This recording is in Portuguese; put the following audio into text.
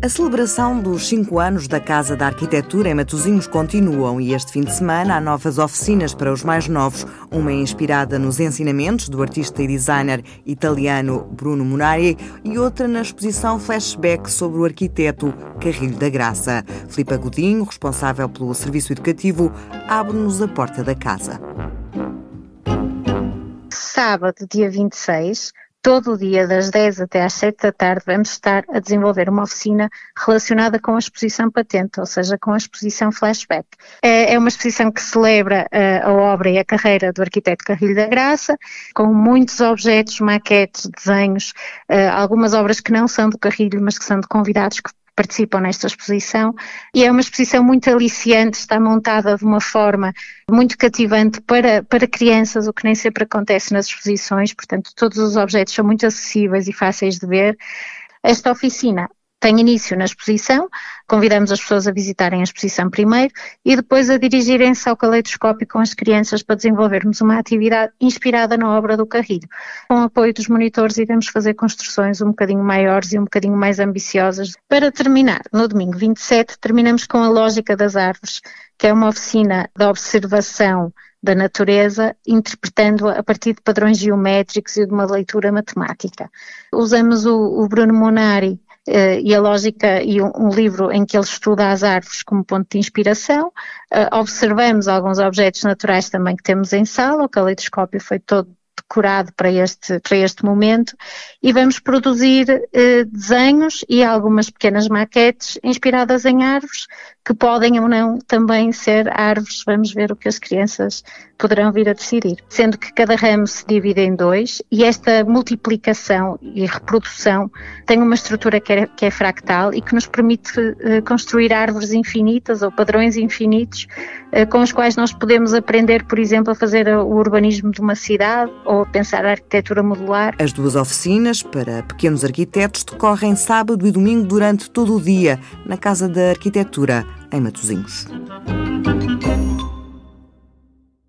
A celebração dos cinco anos da Casa da Arquitetura em Matosinhos continuam e este fim de semana há novas oficinas para os mais novos, uma inspirada nos ensinamentos do artista e designer italiano Bruno Munari e outra na exposição flashback sobre o arquiteto Carrilho da Graça. Filipe Godinho, responsável pelo serviço educativo, abre-nos a porta da casa. Sábado, dia 26, todo o dia, das 10 até às 7 da tarde, vamos estar a desenvolver uma oficina relacionada com a exposição patente, ou seja, com a exposição flashback. É, é uma exposição que celebra uh, a obra e a carreira do arquiteto Carrilho da Graça, com muitos objetos, maquetes, desenhos, uh, algumas obras que não são do Carrilho, mas que são de convidados que participam nesta exposição e é uma exposição muito aliciante, está montada de uma forma muito cativante para, para crianças, o que nem sempre acontece nas exposições, portanto todos os objetos são muito acessíveis e fáceis de ver. Esta oficina tem início na exposição, convidamos as pessoas a visitarem a exposição primeiro e depois a dirigirem-se ao caleidoscópio com as crianças para desenvolvermos uma atividade inspirada na obra do Carrilho. Com o apoio dos monitores iremos fazer construções um bocadinho maiores e um bocadinho mais ambiciosas. Para terminar, no domingo 27, terminamos com a Lógica das Árvores, que é uma oficina de observação da natureza, interpretando-a a partir de padrões geométricos e de uma leitura matemática. Usamos o, o Bruno Monari e a lógica e um, um, livro em que ele estuda as árvores como ponto de inspiração. Uh, observamos alguns objetos naturais também que temos em sala, o caleidoscópio foi todo decorado para este, para este momento e vamos produzir uh, desenhos e algumas pequenas maquetes inspiradas em árvores que podem ou não também ser árvores. Vamos ver o que as crianças poderão vir a decidir. Sendo que cada ramo se divide em dois e esta multiplicação e reprodução tem uma estrutura que é, que é fractal e que nos permite uh, construir árvores infinitas ou padrões infinitos uh, com os quais nós podemos aprender, por exemplo, a fazer o urbanismo de uma cidade ou a pensar a arquitetura modular. As duas oficinas para pequenos arquitetos decorrem sábado e domingo durante todo o dia na Casa da Arquitetura, em Matosinhos.